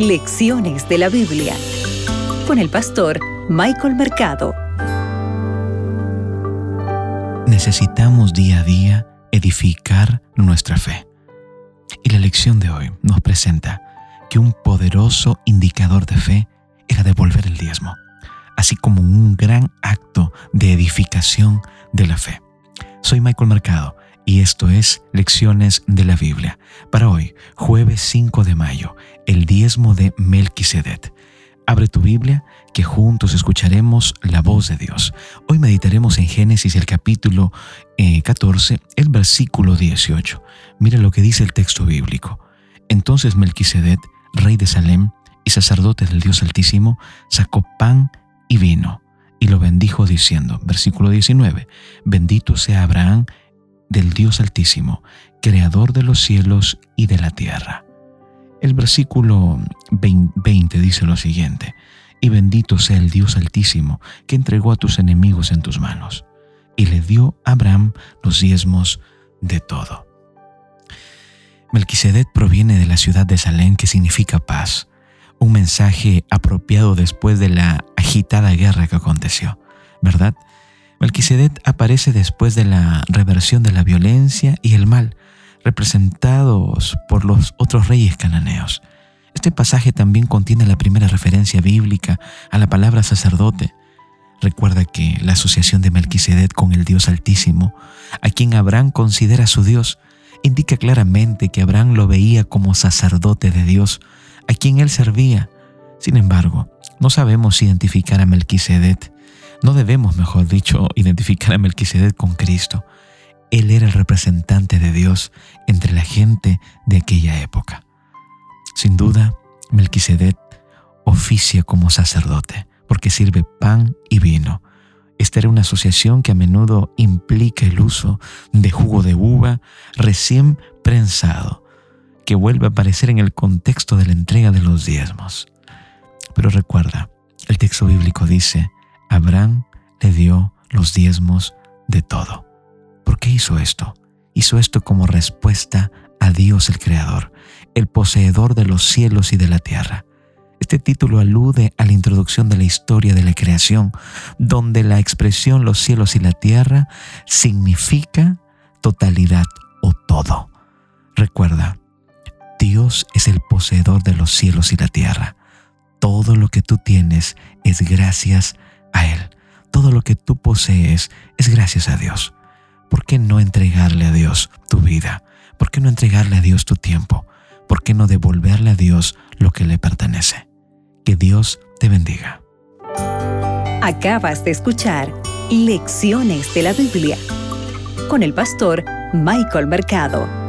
Lecciones de la Biblia con el pastor Michael Mercado. Necesitamos día a día edificar nuestra fe. Y la lección de hoy nos presenta que un poderoso indicador de fe era devolver el diezmo, así como un gran acto de edificación de la fe. Soy Michael Mercado y esto es Lecciones de la Biblia. Para hoy, jueves 5 de mayo, el diezmo de Melquisedec. Abre tu Biblia que juntos escucharemos la voz de Dios. Hoy meditaremos en Génesis el capítulo 14, eh, el versículo 18. Mira lo que dice el texto bíblico. Entonces Melquisedec, rey de Salem y sacerdote del Dios Altísimo, sacó pan y vino y lo bendijo diciendo, versículo 19, bendito sea Abraham del Dios Altísimo, Creador de los cielos y de la tierra. El versículo 20 dice lo siguiente, y bendito sea el Dios Altísimo, que entregó a tus enemigos en tus manos, y le dio a Abraham los diezmos de todo. Melquisedec proviene de la ciudad de Salem, que significa paz, un mensaje apropiado después de la agitada guerra que aconteció, ¿verdad? Melquisedec aparece después de la reversión de la violencia y el mal, representados por los otros reyes cananeos. Este pasaje también contiene la primera referencia bíblica a la palabra sacerdote. Recuerda que la asociación de Melquisedec con el Dios Altísimo, a quien Abraham considera su Dios, indica claramente que Abraham lo veía como sacerdote de Dios, a quien él servía. Sin embargo, no sabemos identificar a Melquisedec no debemos, mejor dicho, identificar a Melquisedec con Cristo. Él era el representante de Dios entre la gente de aquella época. Sin duda, Melquisedec oficia como sacerdote porque sirve pan y vino. Esta era una asociación que a menudo implica el uso de jugo de uva recién prensado, que vuelve a aparecer en el contexto de la entrega de los diezmos. Pero recuerda, el texto bíblico dice, Abraham le dio los diezmos de todo. ¿Por qué hizo esto? Hizo esto como respuesta a Dios el Creador, el poseedor de los cielos y de la tierra. Este título alude a la introducción de la historia de la creación, donde la expresión los cielos y la tierra significa totalidad o todo. Recuerda, Dios es el poseedor de los cielos y la tierra. Todo lo que tú tienes es gracias a a Él. Todo lo que tú posees es gracias a Dios. ¿Por qué no entregarle a Dios tu vida? ¿Por qué no entregarle a Dios tu tiempo? ¿Por qué no devolverle a Dios lo que le pertenece? Que Dios te bendiga. Acabas de escuchar Lecciones de la Biblia con el pastor Michael Mercado.